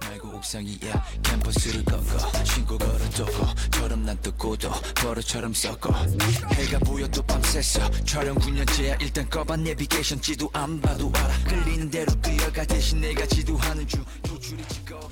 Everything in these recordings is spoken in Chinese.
말고 옥상이야. 캠퍼스를 꺾어. 신고 걸어두고 저럼 난 뜯고도 버릇처럼 섞어. 해가 보여도 밤새서 촬영 9년째야. 일단 꺼봐 내비게이션 지도 안 봐도 알아. 끌리는 대로 뛰어가 대신 내가 지도하는 중. 도출이 지꺼워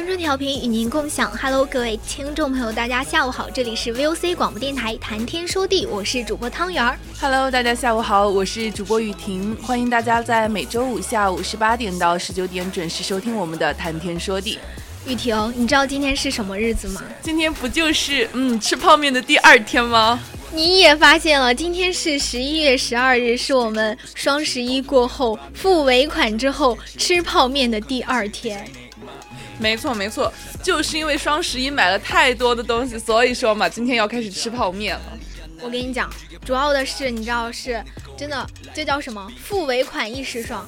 青春调频与您共享，Hello，各位听众朋友，大家下午好，这里是 VOC 广播电台谈天说地，我是主播汤圆儿。Hello，大家下午好，我是主播雨婷，欢迎大家在每周五下午十八点到十九点准时收听我们的谈天说地。雨婷，你知道今天是什么日子吗？今天不就是嗯吃泡面的第二天吗？你也发现了，今天是十一月十二日，是我们双十一过后付尾款之后吃泡面的第二天。没错没错，就是因为双十一买了太多的东西，所以说嘛，今天要开始吃泡面了。我跟你讲，主要的是你知道是真的，这叫什么？付尾款一时爽，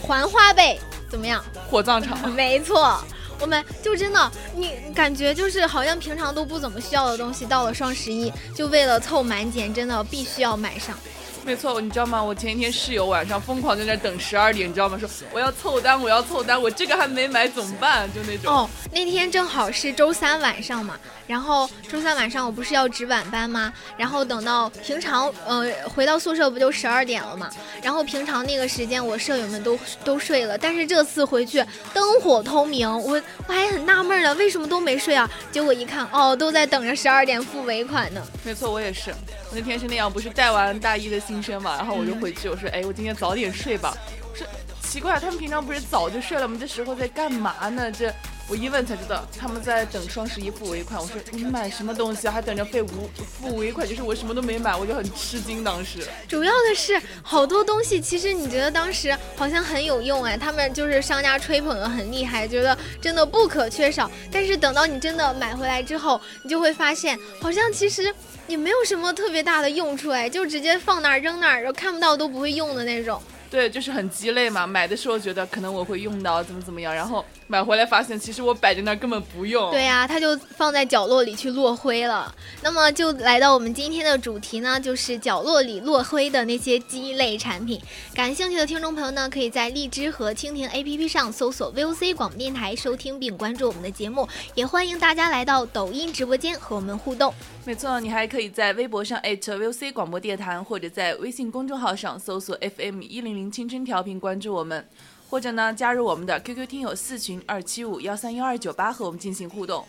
还花呗怎么样？火葬场。没错，我们就真的，你感觉就是好像平常都不怎么需要的东西，到了双十一就为了凑满减，真的必须要买上。没错，你知道吗？我前一天室友晚上疯狂在那等十二点，你知道吗？说我要凑单，我要凑单，我这个还没买怎么办？就那种。哦，那天正好是周三晚上嘛，然后周三晚上我不是要值晚班吗？然后等到平常，呃，回到宿舍不就十二点了嘛？然后平常那个时间我舍友们都都睡了，但是这次回去灯火通明，我我还很纳闷呢，为什么都没睡啊？结果一看，哦，都在等着十二点付尾款呢。没错，我也是，我那天是那样，不是带完大一的新生嘛，然后我就回去，我说，哎，我今天早点睡吧。我说奇怪，他们平常不是早就睡了吗？这时候在干嘛呢？这。我一问才知道，他们在等双十一付尾款。我说你买什么东西啊还等着费无付尾款？就是我什么都没买，我就很吃惊。当时主要的是好多东西，其实你觉得当时好像很有用哎，他们就是商家吹捧的很厉害，觉得真的不可缺少。但是等到你真的买回来之后，你就会发现，好像其实也没有什么特别大的用处哎，就直接放那儿扔那儿，然后看不到都不会用的那种。对，就是很鸡肋嘛。买的时候觉得可能我会用到，怎么怎么样，然后买回来发现其实我摆在那儿根本不用。对呀，它就放在角落里去落灰了。那么就来到我们今天的主题呢，就是角落里落灰的那些鸡肋产品。感兴趣的听众朋友呢，可以在荔枝和蜻蜓 APP 上搜索 VOC 广播电台收听并关注我们的节目，也欢迎大家来到抖音直播间和我们互动。没错，你还可以在微博上 @VOC 广播电台，或者在微信公众号上搜索 FM 一零零青春调频关注我们，或者呢加入我们的 QQ 听友四群二七五幺三幺二九八和我们进行互动。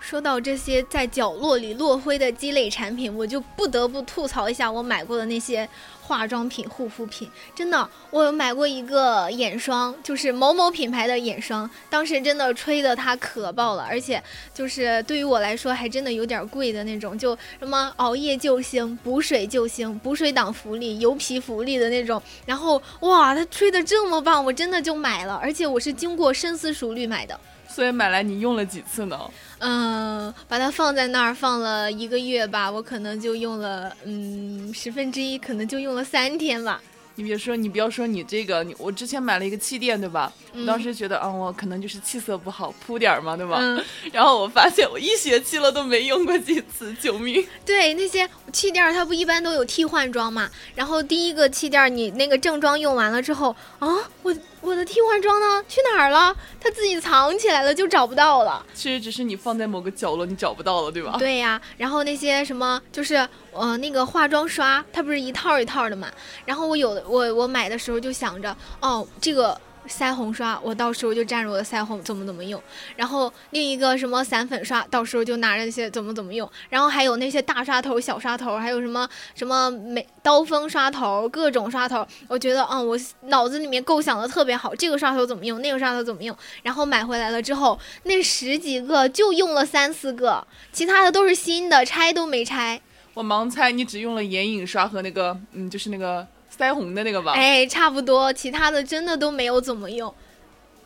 说到这些在角落里落灰的鸡肋产品，我就不得不吐槽一下我买过的那些化妆品、护肤品。真的，我有买过一个眼霜，就是某某品牌的眼霜，当时真的吹的它可爆了，而且就是对于我来说还真的有点贵的那种，就什么熬夜救星、补水救星、补水党福利、油皮福利的那种。然后哇，它吹的这么棒，我真的就买了，而且我是经过深思熟虑买的。所以买来你用了几次呢？嗯，把它放在那儿放了一个月吧，我可能就用了嗯十分之一，可能就用了三天吧。你别说，你不要说你这个，你我之前买了一个气垫，对吧？我当时觉得，嗯，我可能就是气色不好，铺点儿嘛，对吧？嗯，然后我发现我一学期了都没用过几次，救命！对，那些气垫它不一般都有替换装嘛？然后第一个气垫你那个正装用完了之后，啊，我我的替换装呢？去哪儿了？它自己藏起来了，就找不到了。其实只是你放在某个角落，你找不到了，对吧？对呀，然后那些什么就是呃那个化妆刷，它不是一套一套的嘛？然后我有的我我买的时候就想着，哦，这个腮红刷，我到时候就蘸着我的腮红怎么怎么用。然后另一个什么散粉刷，到时候就拿着那些怎么怎么用。然后还有那些大刷头、小刷头，还有什么什么美刀锋刷头，各种刷头。我觉得，嗯，我脑子里面构想的特别好，这个刷头怎么用，那个刷头怎么用。然后买回来了之后，那十几个就用了三四个，其他的都是新的，拆都没拆。我盲猜你只用了眼影刷和那个，嗯，就是那个腮红的那个吧？哎，差不多，其他的真的都没有怎么用。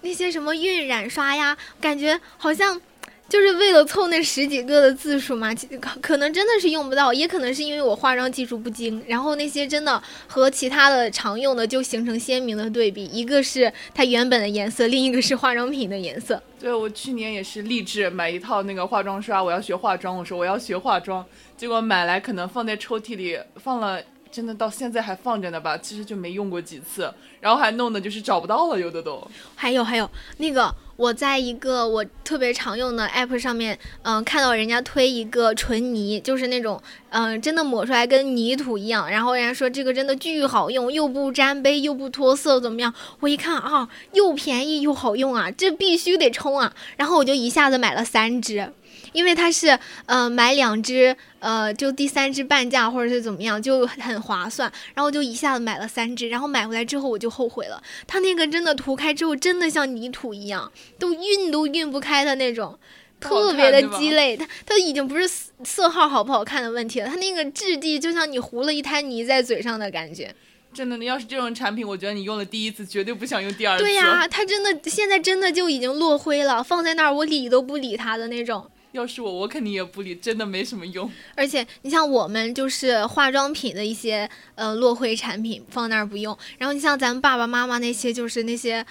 那些什么晕染刷呀，感觉好像就是为了凑那十几个的字数嘛，其可可能真的是用不到，也可能是因为我化妆技术不精，然后那些真的和其他的常用的就形成鲜明的对比，一个是它原本的颜色，另一个是化妆品的颜色。对，我去年也是立志买一套那个化妆刷，我要学化妆。我说我要学化妆，结果买来可能放在抽屉里放了，真的到现在还放着呢吧？其实就没用过几次，然后还弄的就是找不到了，有的都。还有还有那个，我在一个我特别常用的 app 上面，嗯、看到人家推一个纯泥，就是那种，嗯、真的抹出来跟泥土一样，然后人家说这个真的巨好用，又不沾杯，又不脱色，怎么样？我一看啊，又便宜又好用啊，这必须得冲啊！然后我就一下子买了三支。因为它是，呃，买两只，呃，就第三只半价或者是怎么样，就很划算。然后就一下子买了三只，然后买回来之后我就后悔了，它那个真的涂开之后真的像泥土一样，都晕都晕不开的那种，特别的鸡肋。它它已经不是色色号好不好看的问题了，它那个质地就像你糊了一滩泥在嘴上的感觉。真的，你要是这种产品，我觉得你用了第一次，绝对不想用第二次。对呀、它真的现在真的就已经落灰了，放在那儿我理都不理它的那种。要是我，我肯定也不理，真的没什么用。而且你像我们就是化妆品的一些呃落灰产品放那儿不用，然后你像咱们爸爸妈妈那些就是那些。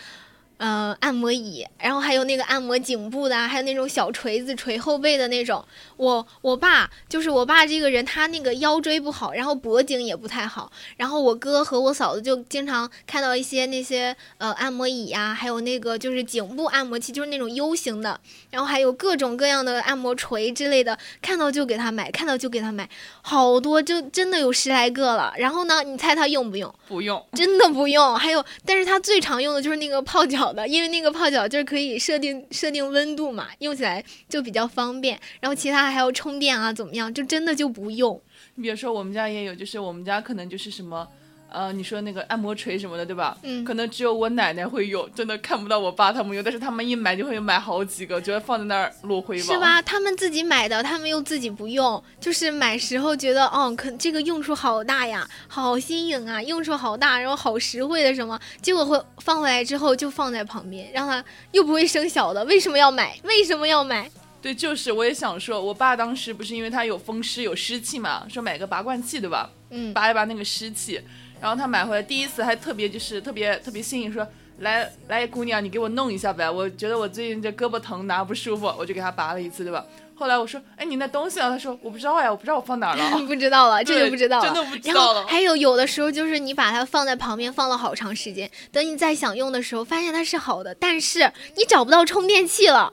呃，按摩椅，然后还有那个按摩颈部的啊，还有那种小锤子锤后背的那种。我我爸就是我爸这个人，他那个腰椎不好，然后脖颈也不太好。然后我哥和我嫂子就经常看到一些那些呃按摩椅呀、还有那个就是颈部按摩器，就是那种 U 型的，然后还有各种各样的按摩锤之类的，看到就给他买，看到就给他买，好多就真的有十来个了。然后呢，你猜他用不用？不用，真的不用。还有，但是他最常用的就是那个泡脚因为那个泡脚就是可以设定设定温度嘛，用起来就比较方便。然后其他还要充电啊，怎么样？就真的就不用。你比如说我们家也有，就是我们家可能就是什么。呃，你说那个按摩锤什么的，对吧？嗯可能只有我奶奶会用，真的看不到我爸他们用，但是他们一买就会买好几个，觉得放在那儿落灰吧。是？吧？他们自己买的，他们又自己不用，就是买时候觉得，哦，可这个用处好大呀，好新颖啊，用处好大，然后好实惠的什么，结果会放回来之后就放在旁边，让它又不会生小的，为什么要买？为什么要买？对，就是我也想说，我爸当时不是因为他有风湿有湿气嘛，说买个拔罐器，对吧？嗯，拔一拔那个湿气，然后他买回来第一次还特别就是特别特别幸运，说来来姑娘你给我弄一下呗，我觉得我最近这胳膊疼哪不舒服，我就给他拔了一次，对吧？后来我说，哎你那东西啊？他说我不知道呀，我不知道我放哪儿了。不知道了，这 就不知道了。真的不知然道了。后还有有的时候就是你把它放在旁边放了好长时间，等你再想用的时候，发现它是好的，但是你找不到充电器了，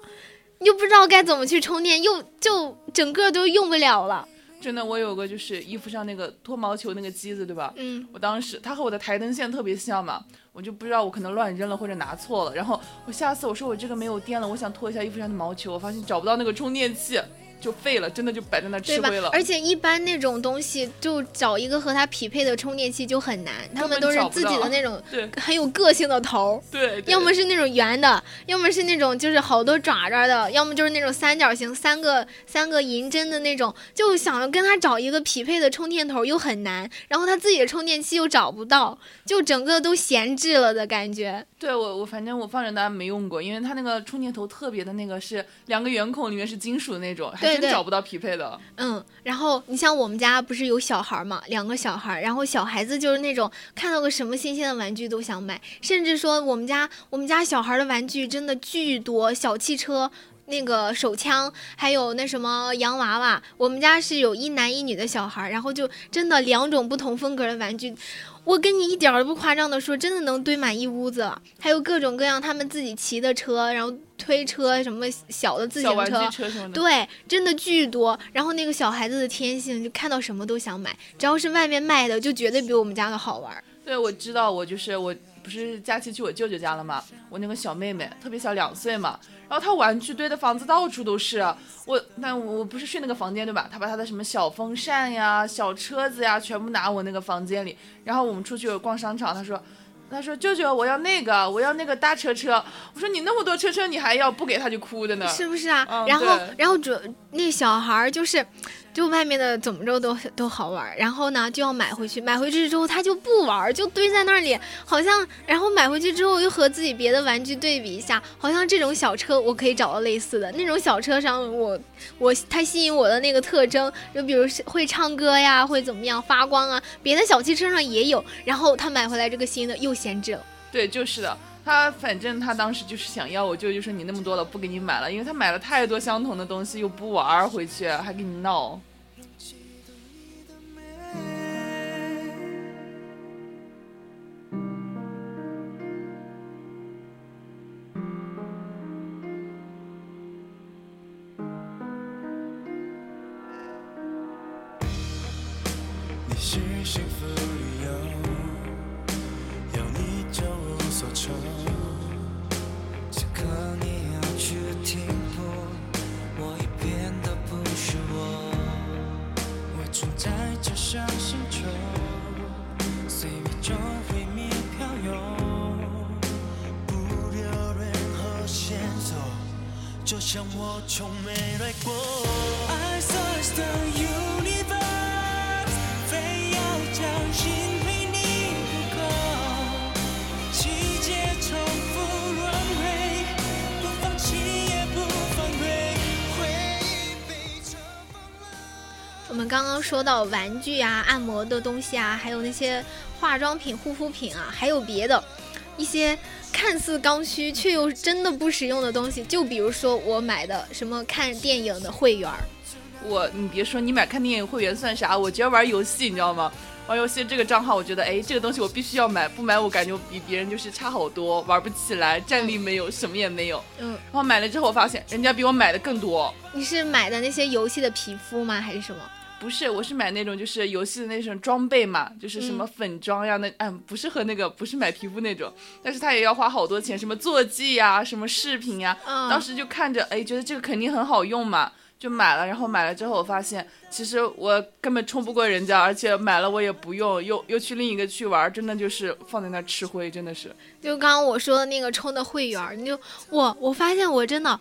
你就不知道该怎么去充电，又就整个都用不了了。真的，我有个就是衣服上那个脱毛球那个机子，对吧？嗯，我当时它和我的台灯线特别像嘛，我就不知道我可能乱扔了或者拿错了。然后我下次我说我这个没有电了，我想脱一下衣服上的毛球，我发现找不到那个充电器，就废了，真的就摆在那吃灰了？。而且一般那种东西，就找一个和它匹配的充电器就很难，他们都是自己的那种对很有个性的头儿。对，对要么是那种圆的，要么是那种就是好多爪爪的，要么就是那种三角形，三个三个银针的那种，就想要跟他找一个匹配的充电头又很难，然后他自己的充电器又找不到，就整个都闲置了的感觉。对我我反正我放着单没用过，因为它那个充电头特别的那个是两个圆孔里面是金属的那种，还对对真找不到匹配的。嗯，然后你像我们家不是有小孩嘛，两个小孩，然后小孩子就是那种看到个什么新鲜的玩具都想买，甚至说我们家我们家小孩的玩具真的巨多，小汽车。那个手枪，还有那什么洋娃娃，我们家是有一男一女的小孩，然后就真的两种不同风格的玩具，我跟你一点儿都不夸张的说，真的能堆满一屋子，还有各种各样他们自己骑的车，然后推车什么小的自行车。对，真的巨多。然后那个小孩子的天性，就看到什么都想买，只要是外面卖的，就绝对比我们家的好玩儿。对，我知道，我就是我不是假期去我舅舅家了嘛，我那个小妹妹特别小，两岁嘛，然后他玩具堆的房子到处都是。我那我不是睡那个房间对吧？他把他的什么小风扇呀、小车子呀，全部拿我那个房间里。然后我们出去逛商场，他说。他说：“舅舅，我要那个，我要那个大车车。”我说：“你那么多车车，你还要不给他就哭的呢。”是不是啊？嗯然后，然后主那小孩就是，就外面的怎么着都都好玩，然后呢就要买回去，买回去之后他就不玩，就堆在那里，好像然后买回去之后又和自己别的玩具对比一下，好像这种小车我可以找到类似的那种小车上我我它吸引我的那个特征，就比如会唱歌呀，会怎么样发光啊，别的小汽车上也有，然后他买回来这个新的又闲置了。对，就是的。他反正他当时就是想要，我舅舅说你那么多了，不给你买了，因为他买了太多相同的东西，又不玩儿回去，还给你闹。刚刚说到玩具啊、按摩的东西啊，还有那些化妆品、护肤品啊，还有别的一些看似刚需却又真的不实用的东西。就比如说我买的什么看电影的会员儿，我，你别说，你买看电影会员算啥？我觉得玩游戏，你知道吗？玩游戏这个账号，我觉得，哎，这个东西我必须要买，不买我感觉我比别人就是差好多，玩不起来，战力没有，什么也没有。嗯，然后买了之后，我发现人家比我买的更多。你是买的那些游戏的皮肤吗？还是什么？不是，我是买那种就是游戏的那种装备嘛，就是什么嗯粉装呀，那嗯不是和那个不是买皮肤那种，但是他也要花好多钱，什么坐骑呀，什么饰品呀，嗯当时就看着哎，觉得这个肯定很好用嘛，就买了。然后买了之后，我发现其实我根本冲不过人家，而且买了我也不用，又又去另一个去玩，真的就是放在那吃灰，真的是。就刚刚我说的那个充的会员，你就我我发现我真的，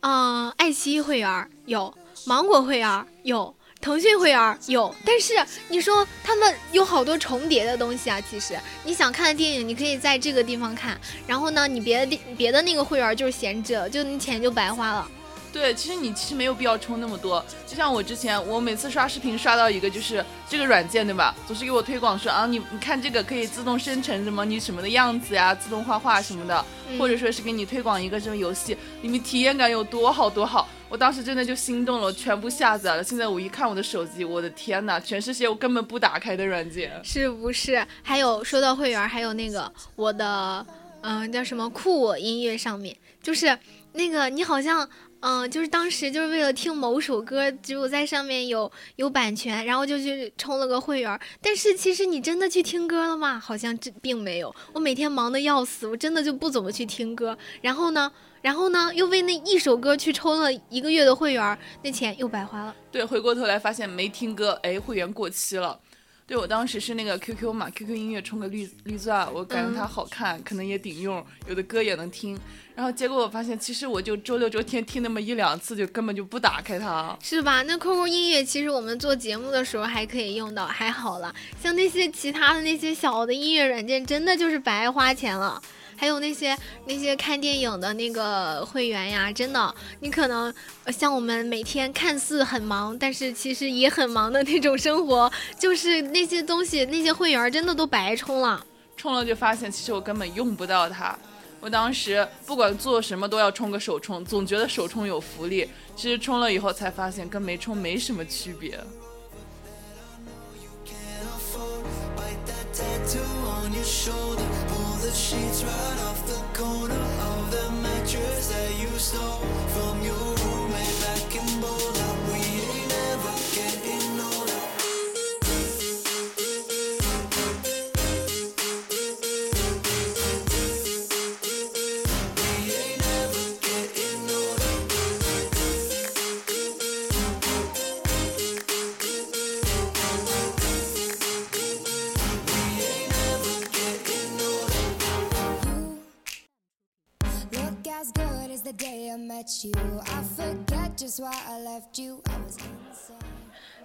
嗯、爱奇艺会员有，芒果会员有。腾讯会员有，但是你说他们有好多重叠的东西啊。其实你想看的电影，你可以在这个地方看，然后呢，你别的地别的那个会员就是闲置了，就你钱就白花了。对，其实你其实没有必要充那么多。就像我之前，我每次刷视频刷到一个就是这个软件，对吧？总是给我推广说啊，你你看这个可以自动生成什么你什么的样子呀，自动画画什么的，嗯或者说是给你推广一个什么游戏，里面体验感有多好多好。我当时真的就心动了，我全部下载了。现在我一看我的手机，我的天呐，全是些我根本不打开的软件。是不是？还有说到会员，还有那个我的，嗯、叫什么酷我音乐上面，就是那个你好像，嗯、就是当时就是为了听某首歌，只有在上面有有版权，然后就去充了个会员。但是其实你真的去听歌了吗？好像这并没有。我每天忙得要死，我真的就不怎么去听歌。然后呢，然后呢，又为那一首歌去抽了一个月的会员，那钱又白花了。对，回过头来发现没听歌，哎，会员过期了。对我当时是那个 QQ 嘛，QQ 音乐充个绿绿钻，我感觉它好看，可能也顶用，有的歌也能听。然后结果我发现，其实我就周六周天听那么一两次，就根本就不打开它。是吧？那 QQ 音乐其实我们做节目的时候还可以用到，还好了。像那些其他的那些小的音乐软件，真的就是白花钱了。还有那些那些看电影的那个会员呀，真的，你可能像我们每天看似很忙，但是其实也很忙的那种生活，就是那些东西那些会员真的都白充了。充了就发现，其实我根本用不到它。我当时不管做什么都要充个首充，总觉得首充有福利，其实充了以后才发现跟没充没什么区别。The sheets right off the corner of the mattress that you stole from your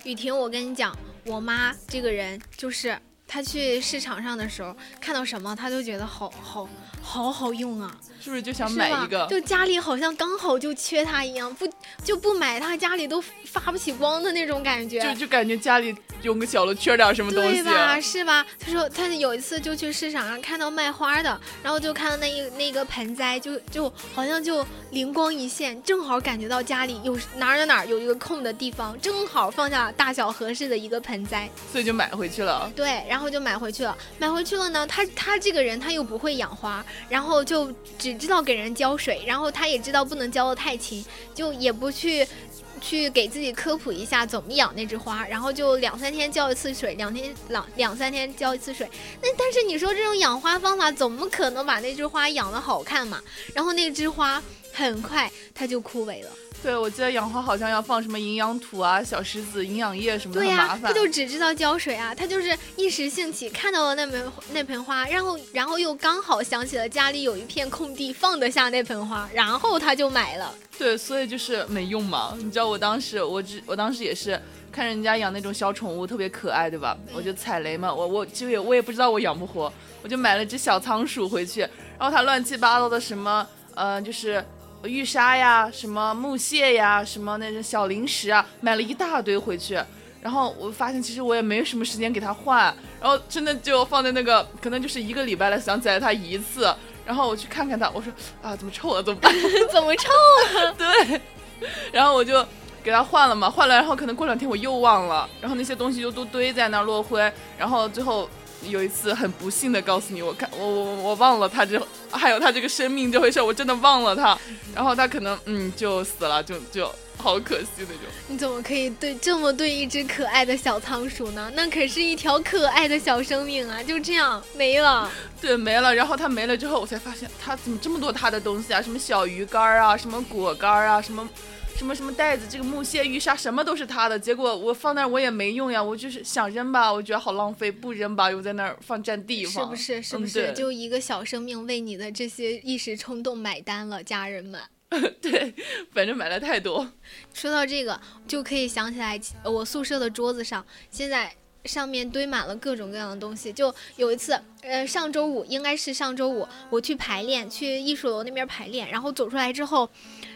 雨婷，我跟你讲，我妈这个人就是她去市场上的时候，看到什么她都觉得好好好好用啊，是不是就想买一个？就家里好像刚好就缺它一样，不就不买它家里都发不起光的那种感觉。就就感觉家里有个角落缺点什么东西。对吧？是吧？他说他有一次就去市场上看到卖花的，然后就看到那一那个盆栽，就就好像就灵光一现，正好感觉到家里有哪哪儿哪儿有一个空的地方，正好放下大小合适的一个盆栽。所以就买回去了。对，然后就买回去了。买回去了呢，他他这个人他又不会养花，然后就只知道给人浇水，然后他也知道不能浇的太勤，就也不去。去给自己科普一下怎么养那枝花，然后就两三天浇一次水，两天两两三天浇一次水。那但是你说这种养花方法怎么可能把那枝花养的好看嘛？然后那枝花很快它就枯萎了。对，我记得养花好像要放什么营养土啊、小石子、营养液什么的，对呀。他就只知道浇水啊，他就是一时兴起看到了那盆那盆花，然后然后又刚好想起了家里有一片空地放得下那盆花，然后他就买了。对，所以就是没用嘛。你知道我当时，我只我当时也是看人家养那种小宠物特别可爱，对吧？我就踩雷嘛，我我就也我也不知道我养不活，我就买了只小仓鼠回去，然后它乱七八糟的什么，呃，就是玉沙呀，什么木屑呀，什么那种小零食啊，买了一大堆回去。然后我发现其实我也没什么时间给它换，然后真的就放在那个，可能就是一个礼拜了，想起来它一次。然后我去看看它，我说啊，怎么臭了？怎么办？怎么臭了？对，然后我就给它换了嘛，换了，然后可能过两天我又忘了，然后那些东西就都堆在那儿落灰，然后最后有一次很不幸的告诉你，我看我我我忘了它这还有他这个生命这回事，我真的忘了他，然后他可能嗯就死了，就就好可惜那种。你怎么可以对这么对一只可爱的小仓鼠呢？那可是一条可爱的小生命啊！就这样没了。对，没了。然后它没了之后，我才发现它怎么这么多它的东西啊，什么小鱼干儿啊，什么果干儿啊，什么什么什么袋子，这个木屑、玉沙什么都是他的。结果我放那儿我也没用呀，我就是想扔吧，我觉得好浪费，不扔吧又在那儿放占地方，是不是？是不嗯是？对就一个小生命为你的这些一时冲动买单了，家人们。对，反正买了太多。说到这个，就可以想起来呃我宿舍的桌子上现在。上面堆满了各种各样的东西。就有一次，呃，上周五应该是上周五，我去排练，去艺术楼那边排练，然后走出来之后，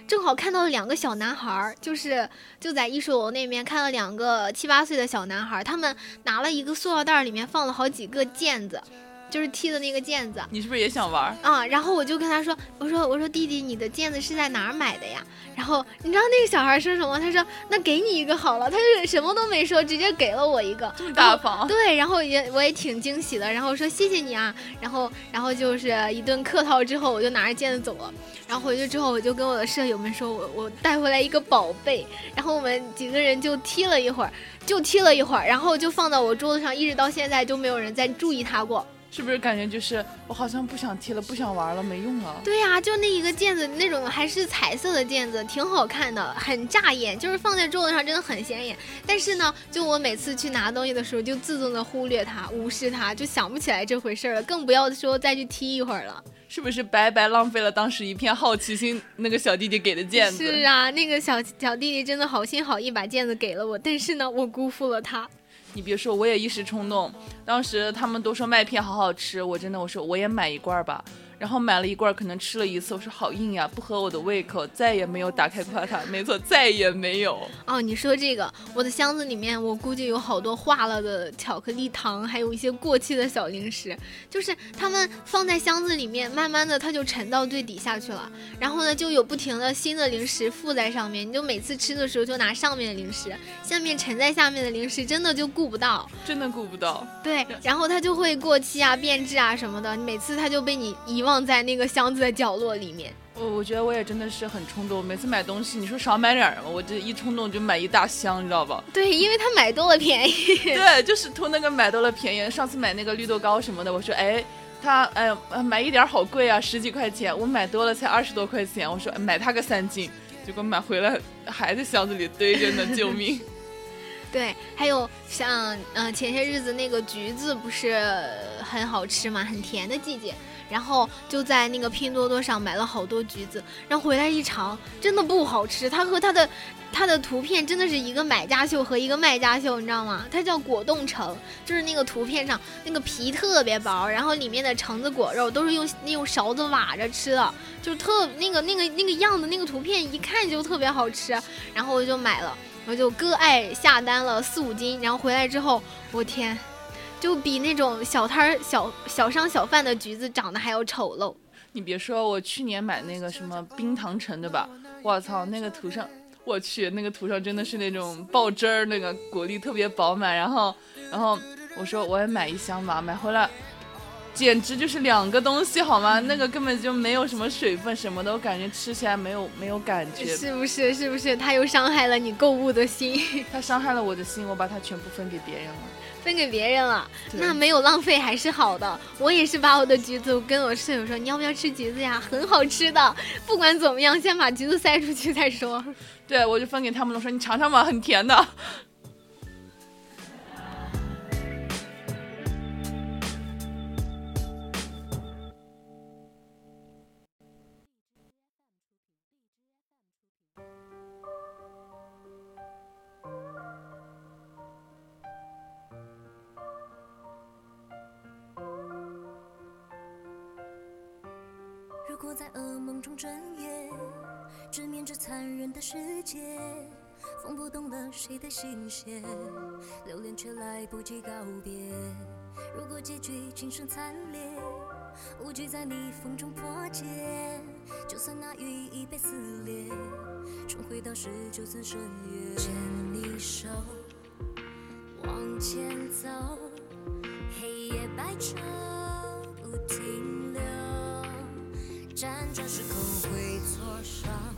正好看到了两个小男孩，就是就在艺术楼那边看到两个七八岁的小男孩，他们拿了一个塑料袋，里面放了好几个毽子，就是踢的那个毽子。你是不是也想玩？啊，然后我就跟他说，我说我说弟弟，你的毽子是在哪儿买的呀？然后你知道那个小孩说什么？他说那给你一个好了，他是什么都没说，直接给了我一个。这么大方。对，然后也我也挺惊喜的，然后说谢谢你啊，然后然后就是一顿客套之后，我就拿着毽子走了。然后回去之后，我就跟我的舍友们说，我我带回来一个宝贝，然后我们几个人就踢了一会儿，就踢了一会儿，然后就放到我桌子上，一直到现在就没有人再注意它过。是不是感觉就是我好像不想踢了，不想玩了，没用了？对呀、就那一个毽子，那种还是彩色的毽子，挺好看的，很扎眼，就是放在桌子上真的很显眼。但是呢，就我每次去拿东西的时候，就自动的忽略它，无视它，就想不起来这回事儿了，更不要说再去踢一会儿了。是不是白白浪费了当时一片好奇心那个小弟弟给的毽子？是啊，那个小小弟弟真的好心好意把毽子给了我，但是呢，我辜负了他。你别说，我也一时冲动，当时他们都说麦片好好吃，我真的我说我也买一罐吧。然后买了一罐儿，可能吃了一次，我说好硬呀，不合我的胃口，再也没有打开过它。没错，再也没有。哦，你说这个，我的箱子里面我估计有好多化了的巧克力糖，还有一些过期的小零食，就是它们放在箱子里面，慢慢的它就沉到最底下去了，然后呢就有不停的新的零食附在上面，你就每次吃的时候就拿上面的零食，下面沉在下面的零食真的就顾不到，真的顾不到。对，然后它就会过期啊、变质啊什么的，每次它就被你遗忘在那个箱子的角落里面。我我觉得我也真的是很冲动，每次买东西，你说少买点儿嘛，我这一冲动就买一大箱，你知道吧？对，因为他买多了便宜。对，就是图那个买多了便宜。上次买那个绿豆糕什么的，我说哎，他哎呃买一点儿好贵啊，十几块钱，我买多了才二十多块钱，我说哎买它个三斤，结果买回来还在箱子里堆着呢，救命！对，还有像呃前些日子那个橘子不是很好吃嘛，很甜的季节，然后就在那个拼多多上买了好多橘子，然后回来一尝，真的不好吃。它和它的它的图片真的是一个买家秀和一个卖家秀，你知道吗？它叫果冻橙，就是那个图片上那个皮特别薄，然后里面的橙子果肉都是用用勺子挖着吃的，就特那个那个那个样子，那个图片一看就特别好吃，然后我就买了。我就割爱下单了四五斤，然后回来之后，我天，就比那种小摊儿、小小商小贩的橘子长得还要丑陋。你别说，我去年买那个什么冰糖橙对吧，我操，那个图上，我去，那个图上真的是那种爆汁儿，那个果粒特别饱满，然后，然后我说我也买一箱吧，买回来。简直就是两个东西好吗？那个根本就没有什么水分什么的，我感觉吃起来没有没有感觉。是不是？是不是？他又伤害了你购物的心，他伤害了我的心，我把它全部分给别人了。分给别人了，那没有浪费还是好的。我也是把我的橘子，我跟我室友说，你要不要吃橘子呀？很好吃的，不管怎么样，先把橘子塞出去再说。对，我就分给他们了，说你尝尝吧，很甜的。的心弦，留恋却来不及告别。如果结局今生惨烈，无惧在逆风中破茧，就算那羽翼被撕裂，重回到十九层深渊，牵你手，往前走，黑夜白昼不停留。辗转时空会挫伤，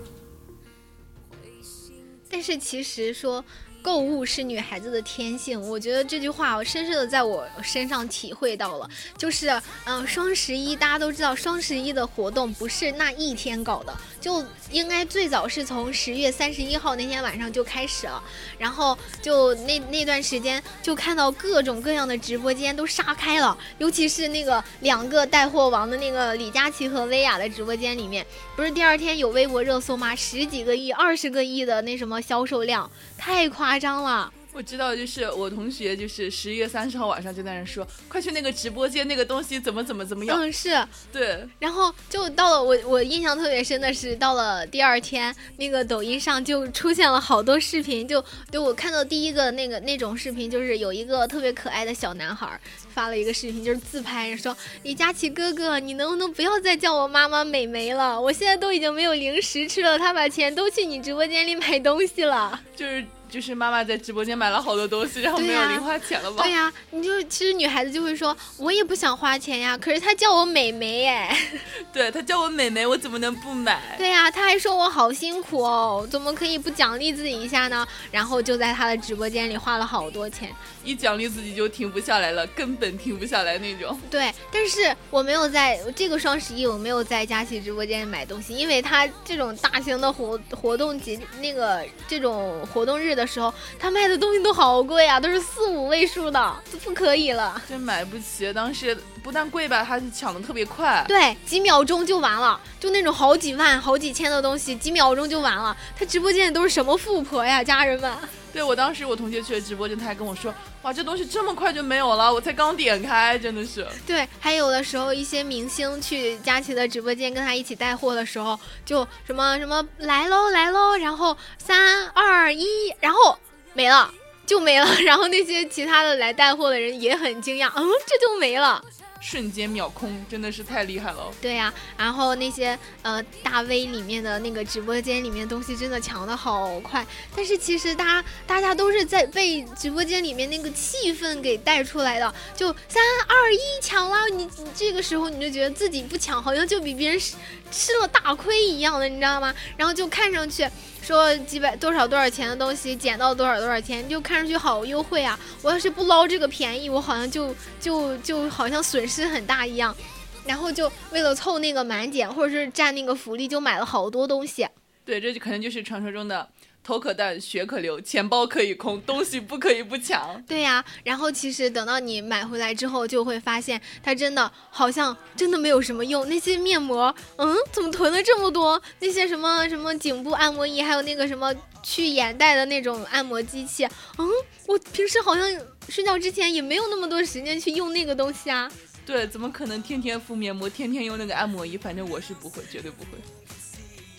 会心但是其实说购物是女孩子的天性，我觉得这句话我深深的在我身上体会到了。就是，嗯、双十一大家都知道，双十一的活动不是那一天搞的，就应该最早是从十月三十一号那天晚上就开始了，然后就那那段时间就看到各种各样的直播间都杀开了，尤其是那个两个带货王的那个李佳琦和薇娅的直播间里面，不是第二天有微博热搜吗？十几个亿、二十个亿的那什么销售量，太夸张了。我知道，就是我同学，就是十一月三十号晚上就在那说，快去那个直播间，那个东西怎么怎么怎么样。嗯，是。对，然后就到了我我印象特别深的是，到了第二天，那个抖音上就出现了好多视频，就就我看到第一个那个那种视频，就是有一个特别可爱的小男孩发了一个视频，就是自拍说李佳琦哥哥，你能不能不要再叫我妈妈美眉了？我现在都已经没有零食吃了，他把钱都去你直播间里买东西了。就是就是妈妈在直播间买了好多东西，然后没有零花钱了吧？对呀、你就其实女孩子就会说，我也不想花钱呀，可是她叫我美眉哎，对她叫我美眉，我怎么能不买？对呀、她还说我好辛苦哦，怎么可以不奖励自己一下呢？然后就在她的直播间里花了好多钱。一奖励自己就停不下来了，根本停不下来那种。对，但是我没有在这个双十一，我没有在佳琪直播间买东西，因为她这种大型的活活动节那个这种活动日的时候，他卖的东西都好贵啊，都是四五位数的，都不可以了。真买不起，当时不但贵吧，还是抢的特别快。对，几秒钟就完了，就那种好几万、好几千的东西，几秒钟就完了。他直播间里都是什么富婆呀，家人们？对我当时我同学去了直播间，他还跟我说，哇，这东西这么快就没有了，我才刚点开，真的是。对，还有的时候一些明星去佳琪的直播间跟他一起带货的时候，就什么什么来喽来喽，然后三二一，然后没了。就没了，然后那些其他的来带货的人也很惊讶，嗯，这就没了。瞬间秒空，真的是太厉害了。对呀、然后那些呃大 V 里面的那个直播间里面东西真的抢的好快，但是其实大家大家都是在被直播间里面那个气氛给带出来的，就三二一抢了，你你这个时候你就觉得自己不抢好像就比别人吃了大亏一样的，你知道吗？然后就看上去。说几百多少多少钱的东西减到多少多少钱，就看上去好优惠啊！我要是不捞这个便宜，我好像就就就好像损失很大一样。然后就为了凑那个满减，或者是占那个福利，就买了好多东西。对，这就可能就是传说中的头可断，血可流，钱包可以空，东西不可以不抢。对呀、然后其实等到你买回来之后，就会发现它真的好像真的没有什么用。那些面膜，嗯，怎么囤了这么多？那些什么什么颈部按摩仪，还有那个什么去眼袋的那种按摩机器，嗯，我平时好像睡觉之前也没有那么多时间去用那个东西啊。对，怎么可能天天敷面膜，天天用那个按摩仪？反正我是不会，绝对不会。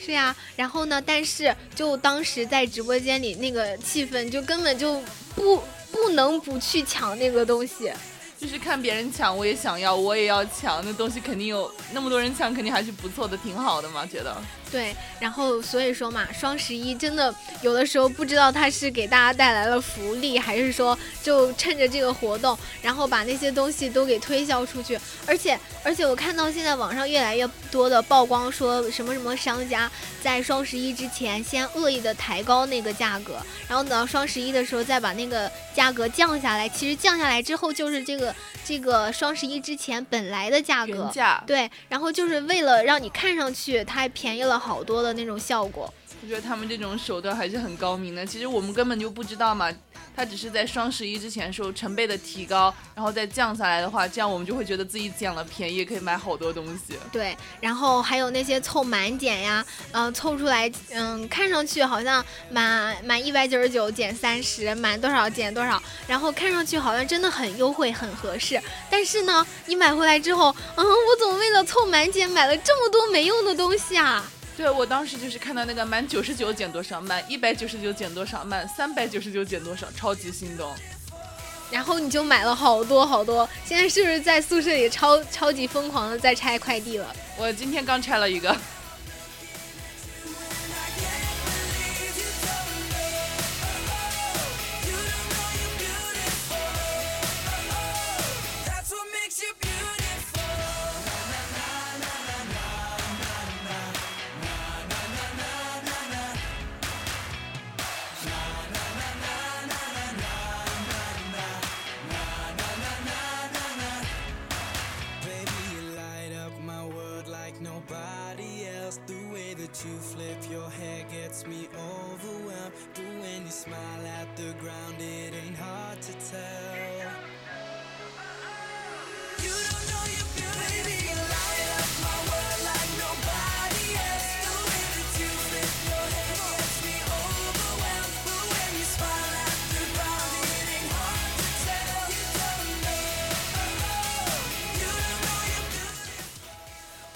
是呀，然后呢？但是就当时在直播间里那个气氛，就根本就不不能不去抢那个东西。就是看别人抢，我也想要，我也要抢。那东西肯定有那么多人抢，肯定还是不错的，挺好的嘛，觉得。对，然后所以说嘛，双十一真的有的时候不知道它是给大家带来了福利，还是说就趁着这个活动，然后把那些东西都给推销出去。而且而且我看到现在网上越来越多的曝光，说什么什么商家在双十一之前先恶意的抬高那个价格，然后等到双十一的时候再把那个价格降下来。其实降下来之后就是这个这个双十一之前本来的价格。价，对，然后就是为了让你看上去它还便宜了好多的那种效果。我觉得他们这种手段还是很高明的。其实我们根本就不知道嘛，他只是在双十一之前时候成倍的提高，然后再降下来的话，这样我们就会觉得自己捡了便宜，可以买好多东西。对，然后还有那些凑满减呀，嗯、凑出来，嗯，看上去好像满满一百九十九减三十，满多少减多少，然后看上去好像真的很优惠，很合适。但是呢，你买回来之后，嗯，我怎么为了凑满减买了这么多没用的东西啊？对我当时就是看到那个满九十九减多少，满一百九十九减多少，满三百九十九减多少，超级心动。然后你就买了好多好多，现在是不是在宿舍里超超级疯狂的在拆快递了？我今天刚拆了一个，else. The way that you flip your hair gets me overwhelmed. But when you smile at the ground, it ain't hard to tell. You don't know you're beautiful. Baby, you light up my world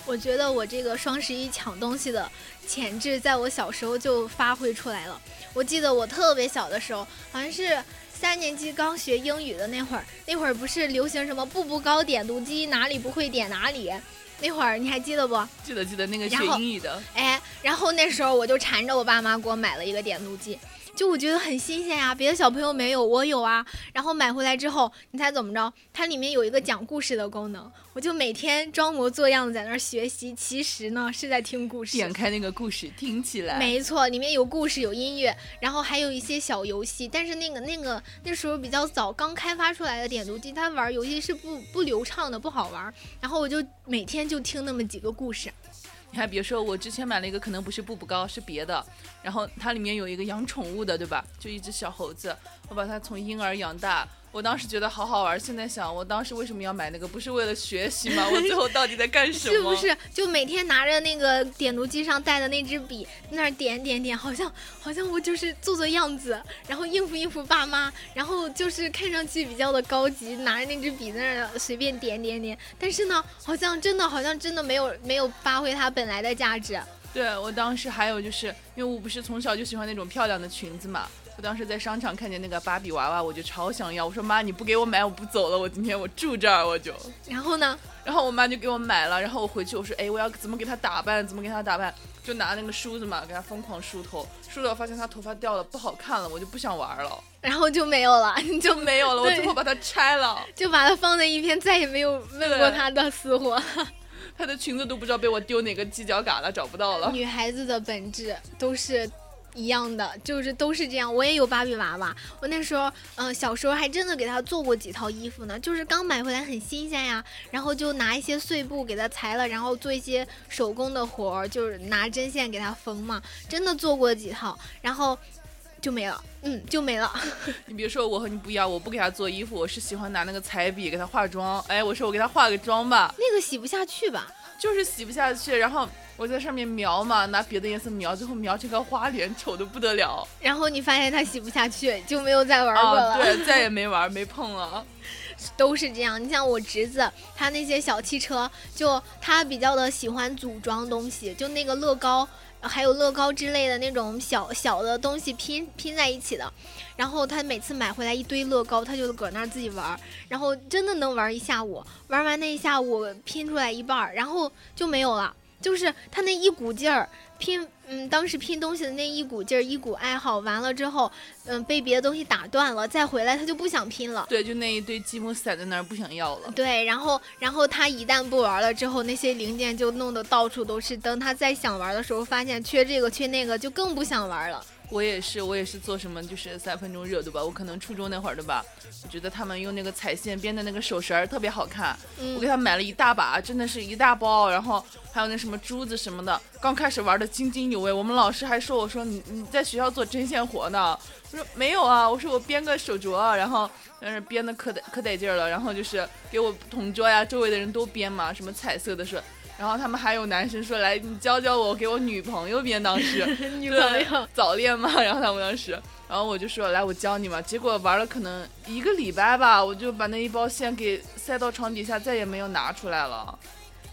我觉得我这个双十一抢东西的潜质，在我小时候就发挥出来了。我记得我特别小的时候，好像是三年级刚学英语的那会儿，那会儿不是流行什么步步高点读机，哪里不会点哪里。那会儿你还记得不？记得记得那个学英语的，哎，然后那时候我就缠着我爸妈给我买了一个点读机，就我觉得很新鲜呀，别的小朋友没有，我有啊。然后买回来之后，你猜怎么着？它里面有一个讲故事的功能，我就每天装模作样的在那儿学习，其实呢是在听故事。点开那个故事听起来，没错，里面有故事，有音乐，然后还有一些小游戏。但是那个那个那时候比较早，刚开发出来的点读机，它玩游戏是不不流畅的，不好玩。然后我就每天就听那么几个故事。你还别说，我之前买了一个，可能不是步步高，是别的。然后它里面有一个养宠物的，对吧？就一只小猴子，我把它从婴儿养大。我当时觉得好好玩，现在想，我当时为什么要买那个？不是为了学习吗？我最后到底在干什么？是不是就每天拿着那个点读机上带的那支笔，那儿点点点，好像好像我就是做做样子，然后应付应付爸妈，然后就是看上去比较的高级，拿着那支笔在那儿随便点点点。但是呢，好像真的好像真的没有没有发挥它本来的价值。对我当时还有就是因为我不是从小就喜欢那种漂亮的裙子嘛。我当时在商场看见那个芭比娃娃，我就超想要。我说妈，你不给我买，我不走了。我今天我住这儿，我就。然后呢？然后我妈就给我买了。然后我回去，我说，哎，我要怎么给她打扮？怎么给她打扮？就拿那个梳子嘛，给她疯狂梳头。梳到发现她头发掉了，不好看了，我就不想玩了。然后就没有了，就没有了。我最后把它拆了，就把它放在一边，再也没有问过她的死活。她的裙子都不知道被我丢哪个犄角旮旯找不到了。女孩子的本质都是。一样的，就是都是这样。我也有芭比娃娃，我那时候，嗯，小时候还真的给她做过几套衣服呢。就是刚买回来很新鲜呀，然后就拿一些碎布给她裁了，然后做一些手工的活儿，就是拿针线给她缝嘛。真的做过几套，然后就没了，嗯，就没了。你别说，我和你不一样，我不给她做衣服，我是喜欢拿那个彩笔给她化妆。哎，我说我给她化个妆吧，那个洗不下去吧？就是洗不下去，然后。我在上面描嘛，拿别的颜色描，最后描成个花脸，丑的不得了。然后你发现它洗不下去，就没有再玩过了。对，再也没玩，没碰了。都是这样。你像我侄子，他那些小汽车，就他比较的喜欢组装东西，就那个乐高，还有乐高之类的那种小小的东西拼拼在一起的。然后他每次买回来一堆乐高，他就搁那儿自己玩，然后真的能玩一下午。玩完那一下午拼出来一半，然后就没有了。就是他那一股劲儿拼，嗯，当时拼东西的那一股劲儿，一股爱好，完了之后，嗯，被别的东西打断了，再回来他就不想拼了。对，就那一堆积木散在那儿，不想要了。对，然后，然后他一旦不玩了之后，那些零件就弄得到处都是。等他再想玩的时候，发现缺这个缺那个，就更不想玩了。我也是，我也是做什么就是三分钟热度吧。我可能初中那会儿的吧，我觉得他们用那个彩线编的那个手绳儿特别好看，我给他买了一大把，真的是一大包，然后还有那什么珠子什么的。刚开始玩的津津有味，我们老师还说我说你你在学校做针线活呢，我说没有啊，我说我编个手镯，然后但是编的可得可得劲儿了，然后就是给我同桌呀周围的人都编嘛，什么彩色的是。然后他们还有男生说来，你教教我，给我女朋友编。当时 女朋友早恋嘛，然后他们当时，然后我就说来，我教你嘛。结果玩了可能一个礼拜吧，我就把那一包线给塞到床底下，再也没有拿出来了。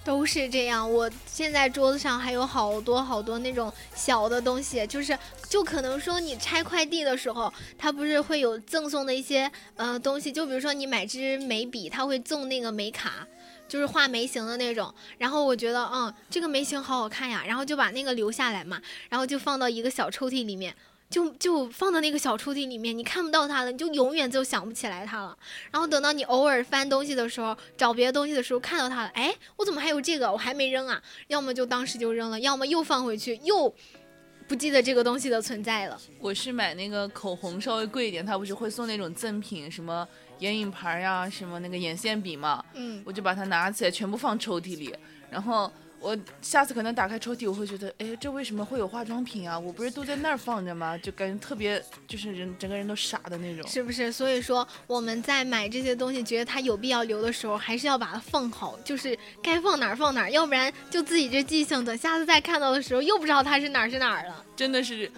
都是这样，我现在桌子上还有好多好多那种小的东西，就是就可能说你拆快递的时候，它不是会有赠送的一些呃东西，就比如说你买支眉笔，它会赠那个眉卡。就是画眉形的那种，然后我觉得，嗯，这个眉形好好看呀，然后就把那个留下来嘛，然后就放到一个小抽屉里面，就就放到那个小抽屉里面，你看不到它了，你就永远就想不起来它了。然后等到你偶尔翻东西的时候，找别的东西的时候看到它了，哎，我怎么还有这个？我还没扔啊？要么就当时就扔了，要么又放回去，又不记得这个东西的存在了。我是买那个口红稍微贵一点，它不是会送那种赠品什么？眼影盘呀，什么那个眼线笔嘛，嗯，我就把它拿起来，全部放抽屉里。然后我下次可能打开抽屉，我会觉得，哎，这为什么会有化妆品啊？我不是都在那儿放着吗？就感觉特别，就是人整个人都傻的那种，是不是？所以说我们在买这些东西，觉得它有必要留的时候，还是要把它放好，就是该放哪儿放哪儿，要不然就自己这记性，等下次再看到的时候，又不知道它是哪儿是哪儿了。真的是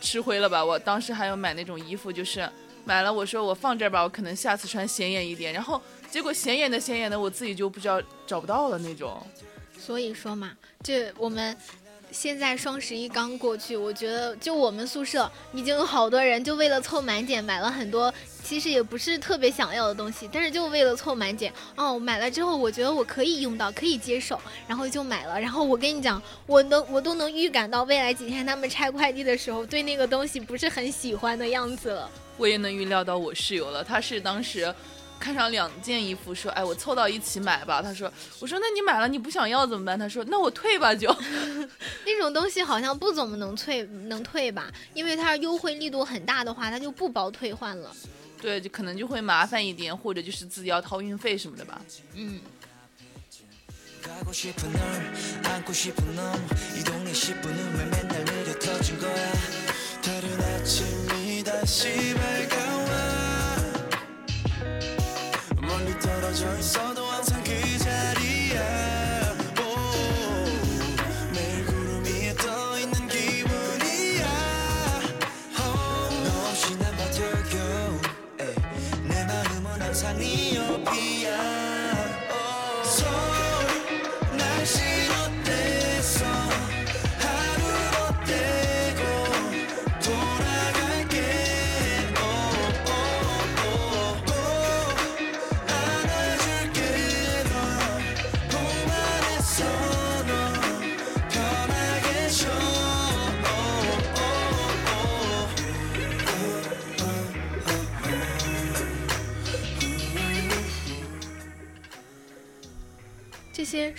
吃灰了吧？我当时还有买那种衣服，就是。买了，我说我放这儿吧，我可能下次穿显眼一点。然后结果显眼的显眼的，我自己就不知道找不到了那种。所以说嘛，这我们现在双十一刚过去，我觉得就我们宿舍已经有好多人就为了凑满减买了很多，其实也不是特别想要的东西，但是就为了凑满减，哦，买了之后我觉得我可以用到，可以接受，然后就买了。然后我跟你讲，我能我都能预感到未来几天他们拆快递的时候，对那个东西不是很喜欢的样子了。我也能预料到我室友了，他是当时看上两件衣服，说：“哎，我凑到一起买吧。”他说：“我说那你买了你不想要怎么办？”他说：“那我退吧就。那种东西好像不怎么能退，能退吧？因为它优惠力度很大的话，它就不包退换了。”对，就可能就会麻烦一点，或者就是自己要掏运费什么的吧。嗯， 가고 싶은 널 안고 싶은 놈 이 동네 10분 후면 맨날 느려 터진 거야 다른 아침이 다시 밝아와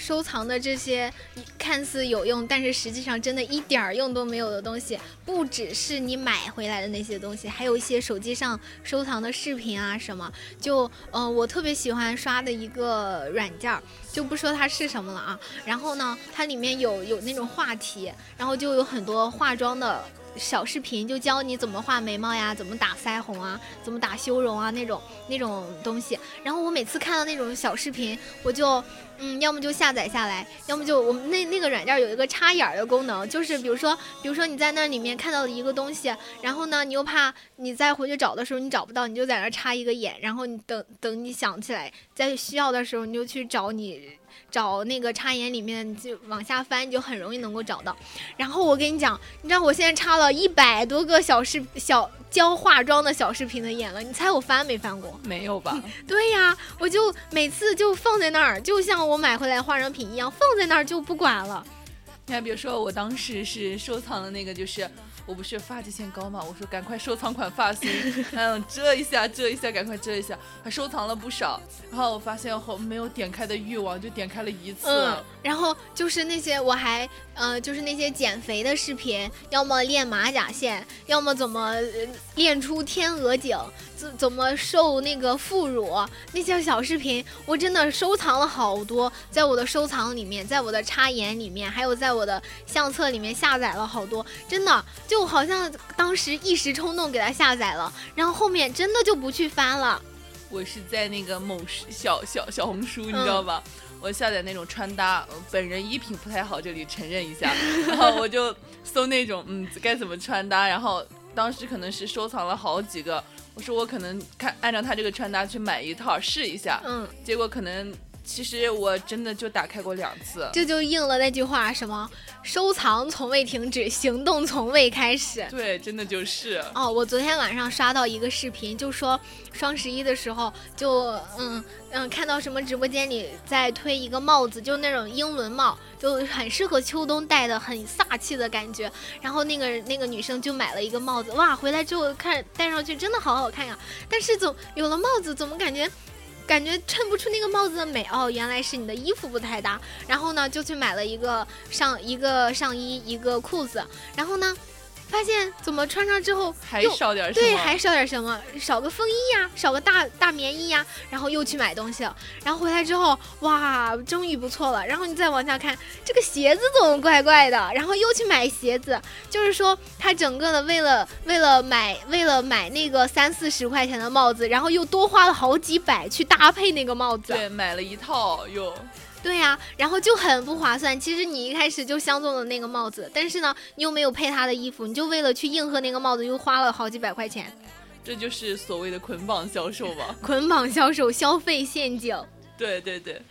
收藏的这些看似有用，但是实际上真的一点儿用都没有的东西，不只是你买回来的那些东西，还有一些手机上收藏的视频啊什么。就呃，我特别喜欢刷的一个软件儿，就不说它是什么了啊。然后呢，它里面有有那种话题，然后就有很多化妆的。小视频就教你怎么画眉毛呀，怎么打腮红啊，怎么打修容啊那种那种东西。然后我每次看到那种小视频，我就嗯，要么就下载下来，要么就我们那那个软件有一个插眼儿的功能，就是比如说，比如说你在那里面看到了一个东西，然后呢，你又怕你再回去找的时候你找不到，你就在那儿插一个眼，然后你等等你想起来，在需要的时候你就去找你找那个插眼里面就往下翻，你就很容易能够找到。然后我跟你讲，你知道我现在插了一百多个小视小教化妆的小视频的眼了，你猜我翻没翻过？没有吧？对呀，我就每次就放在那儿，就像我买回来化妆品一样，放在那儿就不管了。你看，比如说我当时是收藏的那个，就是我不是发际线高嘛，我说赶快收藏款发型，嗯，遮一下，遮一下，赶快遮一下，还收藏了不少。然后我发现后没有点开的欲望，就点开了一次。嗯，然后就是那些我还呃，就是那些减肥的视频，要么练马甲线，要么怎么呃练出天鹅颈，怎怎么瘦那个副乳，那些小视频，我真的收藏了好多，在我的收藏里面，在我的插眼里面，还有在我的相册里面下载了好多，真的就好像当时一时冲动给它下载了，然后后面真的就不去翻了。我是在那个某小小小红书，你知道吧？我下载那种穿搭，呃本人衣品不太好，这里承认一下。然后我就搜那种，嗯，该怎么穿搭。然后当时可能是收藏了好几个，我说我可能看按照他这个穿搭去买一套试一下。嗯，结果可能其实我真的就打开过两次。这就应了那句话，什么收藏从未停止，行动从未开始。对，真的就是。哦，我昨天晚上刷到一个视频，就说双十一的时候就，嗯嗯看到什么直播间里在推一个帽子，就那种英伦帽，就很适合秋冬戴的，很飒气的感觉。然后那个那个女生就买了一个帽子，哇，回来之后看戴上去真的好好看呀。但是总有了帽子，怎么感觉？感觉衬不出那个帽子的美哦，原来是你的衣服不太搭。然后呢，就去买了一个上一个上衣，一个裤子。然后呢，发现怎么穿上之后还又少点什么？对，还少点什么，少个风衣呀，少个大大棉衣呀，然后又去买东西了，然后回来之后，哇，终于不错了。然后你再往下看，这个鞋子怎么怪怪的？然后又去买鞋子，就是说他整个的为了为了买为了买那个三四十块钱的帽子，然后又多花了好几百去搭配那个帽子。对，买了一套又。对呀、然后就很不划算。其实你一开始就相中了那个帽子，但是呢，你又没有配他的衣服，你就为了去应和那个帽子，又花了好几百块钱。这就是所谓的捆绑销售吧？捆绑销售、消费陷阱。对对对。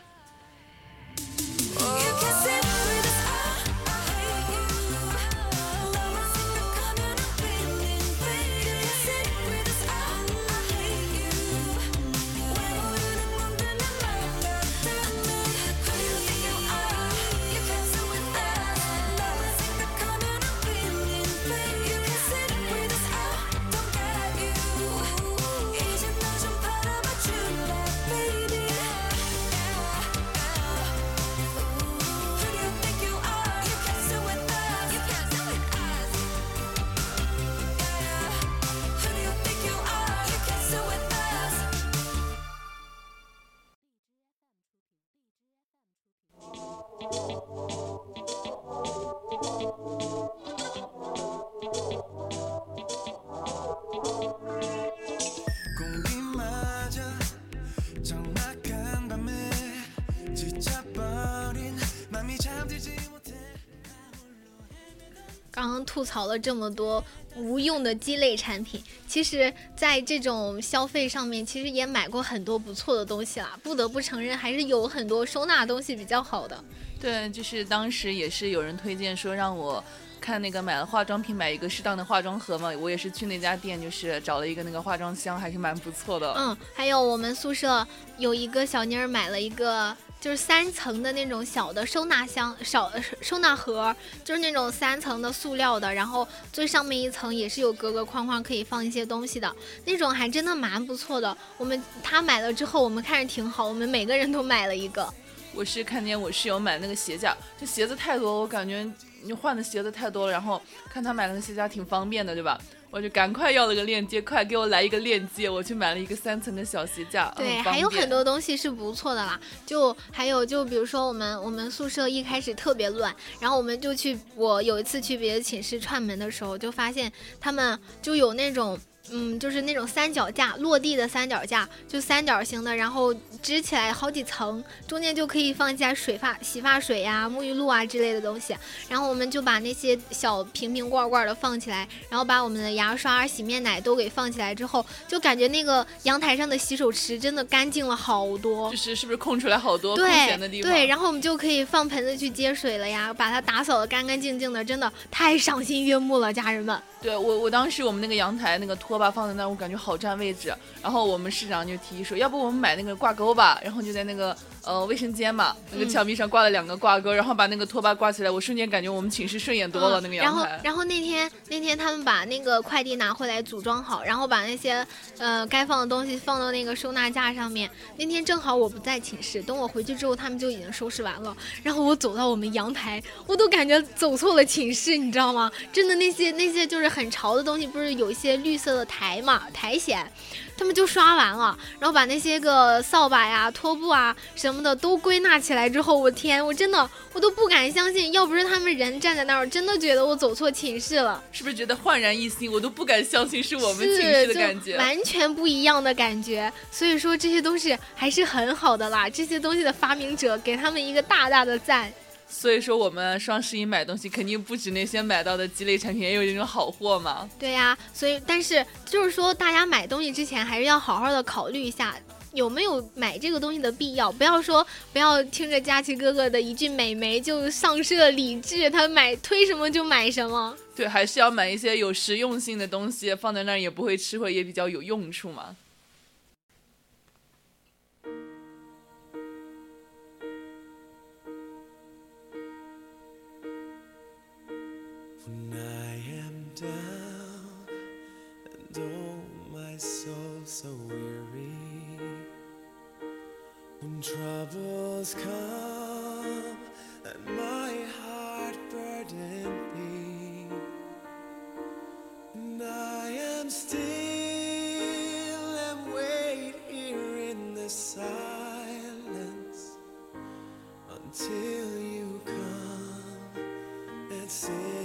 吐槽了这么多无用的鸡肋产品，其实，在这种消费上面，其实也买过很多不错的东西啦。不得不承认，还是有很多收纳东西比较好的。对，就是当时也是有人推荐说让我看那个买了化妆品买一个适当的化妆盒嘛，我也是去那家店就是找了一个那个化妆箱，还是蛮不错的。嗯，还有我们宿舍有一个小妮儿买了一个。就是三层的那种小的收纳箱，小收纳盒，就是那种三层的塑料的，然后最上面一层也是有格格框框可以放一些东西的那种，还真的蛮不错的。我们他买了之后，我们看着挺好，我们每个人都买了一个。我是看见我室友买那个鞋架，这鞋子太多，我感觉你换的鞋子太多了，然后看他买那个鞋架挺方便的，对吧？我就赶快要了个链接，快给我来一个链接，我去买了一个三层的小鞋架。对，还有很多东西是不错的啦，就还有就比如说我们我们宿舍一开始特别乱，然后我们就去我有一次去别的寝室串门的时候，就发现他们就有那种。嗯，就是那种三脚架，落地的三脚架，就三角形的，然后支起来好几层，中间就可以放一些水发、洗发水呀、沐浴露啊之类的东西。然后我们就把那些小瓶瓶罐罐的放起来，然后把我们的牙刷、洗面奶都给放起来之后，就感觉那个阳台上的洗手池真的干净了好多。就是是不是空出来好多空闲的地方？对，然后我们就可以放盆子去接水了呀，把它打扫的干干净净的，真的太赏心悦目了，家人们。对我，我当时我们那个阳台那个拖把放在那，我感觉好占位置。然后我们市长就提议说，要不我们买那个挂钩吧，然后就在那个。呃，卫生间嘛，那个墙壁上挂了两个挂钩，然后把那个拖把挂起来，我瞬间感觉我们寝室顺眼多了。那个阳台。然后，然后那天那天他们把那个快递拿回来组装好，然后把那些呃该放的东西放到那个收纳架上面。那天正好我不在寝室，等我回去之后，他们就已经收拾完了。然后我走到我们阳台，我都感觉走错了寝室，你知道吗？真的那些那些就是很潮的东西，不是有一些绿色的苔嘛，苔藓。他们就刷完了，然后把那些个扫把呀、拖布啊什么的都归纳起来之后，我天，我真的我都不敢相信，要不是他们人站在那儿，我真的觉得我走错寝室了。是不是觉得焕然一新？我都不敢相信是我们寝室的感觉，完全不一样的感觉。所以说这些东西还是很好的啦，这些东西的发明者给他们一个大大的赞。所以说，我们双十一买东西肯定不止那些买到的鸡肋产品，也有这种好货嘛。对呀，所以但是就是说，大家买东西之前还是要好好的考虑一下，有没有买这个东西的必要。不要说不要听着佳琪哥哥的一句美眉就丧失了理智，他买推什么就买什么。对，还是要买一些有实用性的东西，放在那儿也不会吃亏，也比较有用处嘛。So weary when troubles come and my heart burden me and I am still and wait here in the silence until you come and sit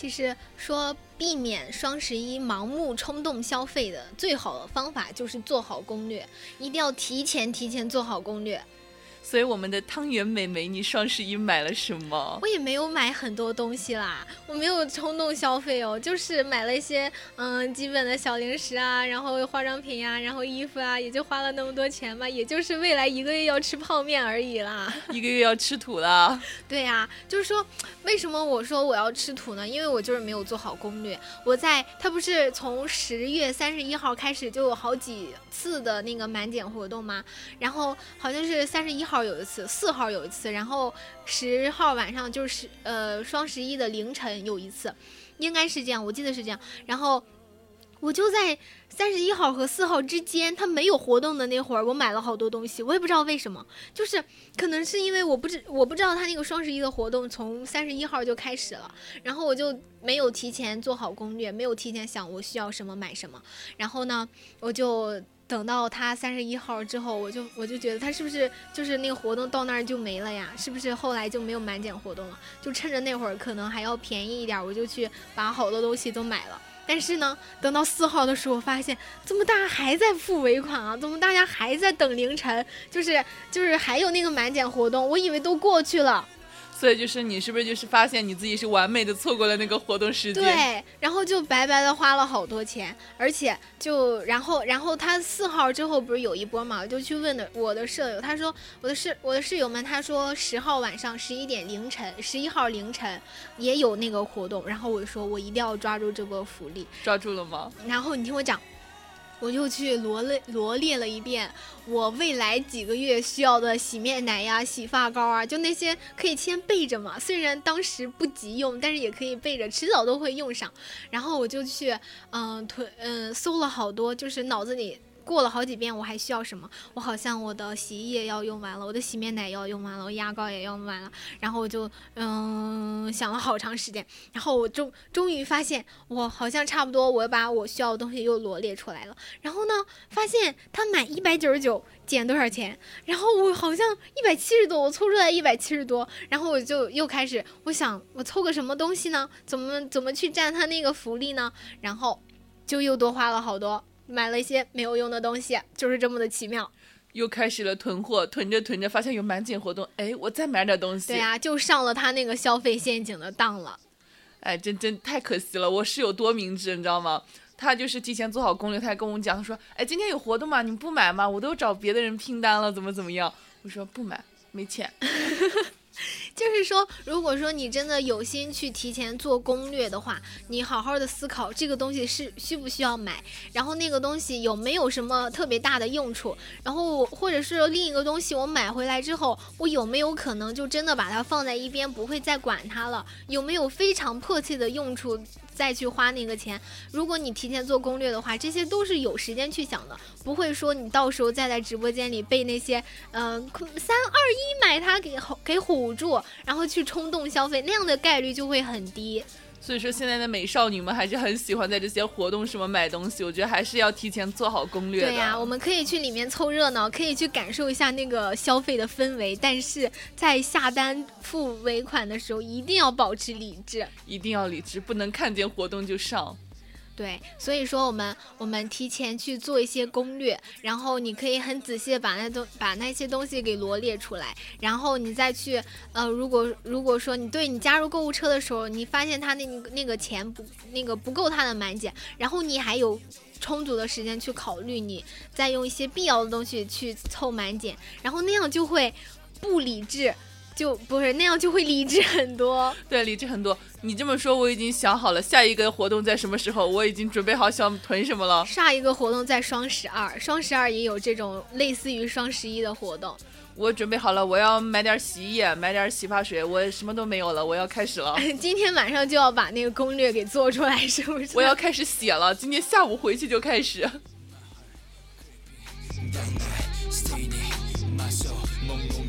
其实说避免双十一盲目冲动消费的最好的方法就是做好攻略，一定要提前提前做好攻略。所以我们的汤圆美眉，你双十一买了什么？我也没有买很多东西啦，我没有冲动消费哦，就是买了一些嗯基本的小零食啊，然后化妆品呀、然后衣服啊，也就花了那么多钱嘛，也就是未来一个月要吃泡面而已啦。一个月要吃土了。对呀、就是说为什么我说我要吃土呢？因为我就是没有做好攻略。我在它不是从十月三十一号开始就有好几次的那个满减活动吗？然后好像是三十一号。号有一次，四号有一次，然后十号晚上就是呃双十一的凌晨有一次，应该是这样，我记得是这样。然后我就在三十一号和四号之间，它没有活动的那会儿，我买了好多东西，我也不知道为什么，就是可能是因为我不知我不知道它那个双十一的活动从三十一号就开始了，然后我就没有提前做好攻略，没有提前想我需要什么买什么，然后呢，我就。等到它三十一号之后，我就我就觉得它是不是就是那个活动到那儿就没了呀？是不是后来就没有满减活动了？就趁着那会儿可能还要便宜一点，我就去把好多东西都买了。但是呢，等到四号的时候，发现怎么大家还在付尾款啊？怎么大家还在等凌晨？就是就是还有那个满减活动，我以为都过去了。所以就是你是不是就是发现你自己是完美的错过了那个活动时间？对，然后就白白的花了好多钱，而且就然后然后他四号之后不是有一波嘛，我就去问的我的舍友，他说我的室我的室友们，他说十号晚上十一点凌晨，十一号凌晨也有那个活动，然后我说我一定要抓住这波福利，抓住了吗？然后你听我讲。我就去罗列罗列了一遍我未来几个月需要的洗面奶呀、洗发膏啊，就那些可以先备着嘛。虽然当时不急用，但是也可以备着，迟早都会用上。然后我就去嗯囤嗯搜了好多，就是脑子里。过了好几遍，我还需要什么？我好像我的洗衣液要用完了，我的洗面奶要用完了，我牙膏也要用完了。然后我就嗯想了好长时间，然后我终终于发现，我好像差不多，我把我需要的东西又罗列出来了。然后呢，发现他满一百九十九减多少钱？然后我好像一百七十多，我凑出来一百七十多。然后我就又开始，我想我凑个什么东西呢？怎么怎么去占他那个福利呢？然后就又多花了好多。买了一些没有用的东西，就是这么的奇妙。又开始了囤货，囤着囤着发现有满减活动，哎，我再买点东西。对呀，就上了他那个消费陷阱的当了。哎，真真太可惜了，我室友多明智，你知道吗？他就是提前做好攻略，他还跟我讲，他说，哎，今天有活动吗？你们不买吗？我都找别的人拼单了，怎么怎么样？我说不买，没钱。就是说，如果说你真的有心去提前做攻略的话，你好好的思考这个东西是需不需要买，然后那个东西有没有什么特别大的用处，然后或者是另一个东西我买回来之后，我有没有可能就真的把它放在一边，不会再管它了？有没有非常迫切的用处？再去花那个钱，如果你提前做攻略的话，这些都是有时间去想的，不会说你到时候再在直播间里被那些嗯三二一买它给给唬住，然后去冲动消费，那样的概率就会很低。所以说，现在的美少女们还是很喜欢在这些活动什么买东西。我觉得还是要提前做好攻略的。对呀，我们可以去里面凑热闹，可以去感受一下那个消费的氛围。但是在下单付尾款的时候，一定要保持理智，一定要理智，不能看见活动就上。对，所以说我们我们提前去做一些攻略，然后你可以很仔细的把那东把那些东西给罗列出来，然后你再去呃，如果如果说你对你加入购物车的时候，你发现他那那个钱不那个不够他的满减，然后你还有充足的时间去考虑，你再用一些必要的东西去凑满减，然后那样就会不理智。就不是那样，就会理智很多。对，理智很多。你这么说，我已经想好了下一个活动在什么时候，我已经准备好想囤什么了。下一个活动在双十二，双十二也有这种类似于双十一的活动。我准备好了，我要买点洗衣液，买点洗发水，我什么都没有了，我要开始了。今天晚上就要把那个攻略给做出来，是不是？我要开始写了，今天下午回去就开始。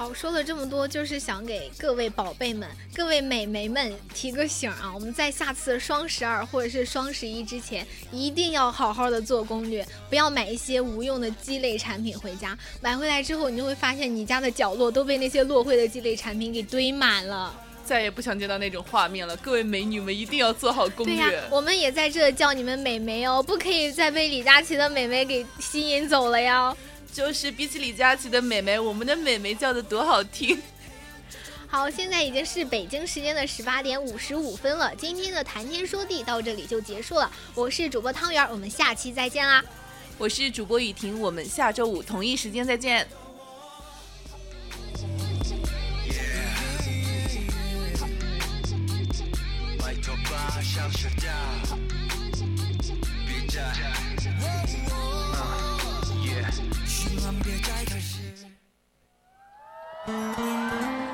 好，说了这么多，就是想给各位宝贝们、各位美眉们提个醒啊！我们在下次双十二或者是双十一之前，一定要好好的做攻略，不要买一些无用的鸡肋产品回家。买回来之后，你就会发现你家的角落都被那些落灰的鸡肋产品给堆满了。再也不想见到那种画面了。各位美女们一定要做好攻对略。呀，我们也在这叫你们美眉哦，不可以再被李佳琦的美眉给吸引走了呀。就是比起李佳琦的美眉，我们的美眉叫的多好听。好，现在已经是北京时间的十八点五十五分了。今天的谈天说地到这里就结束了。我是主播汤圆，我们下期再见啦！我是主播雨婷，我们下周五同一时间再见。拜托吧，像是大。Música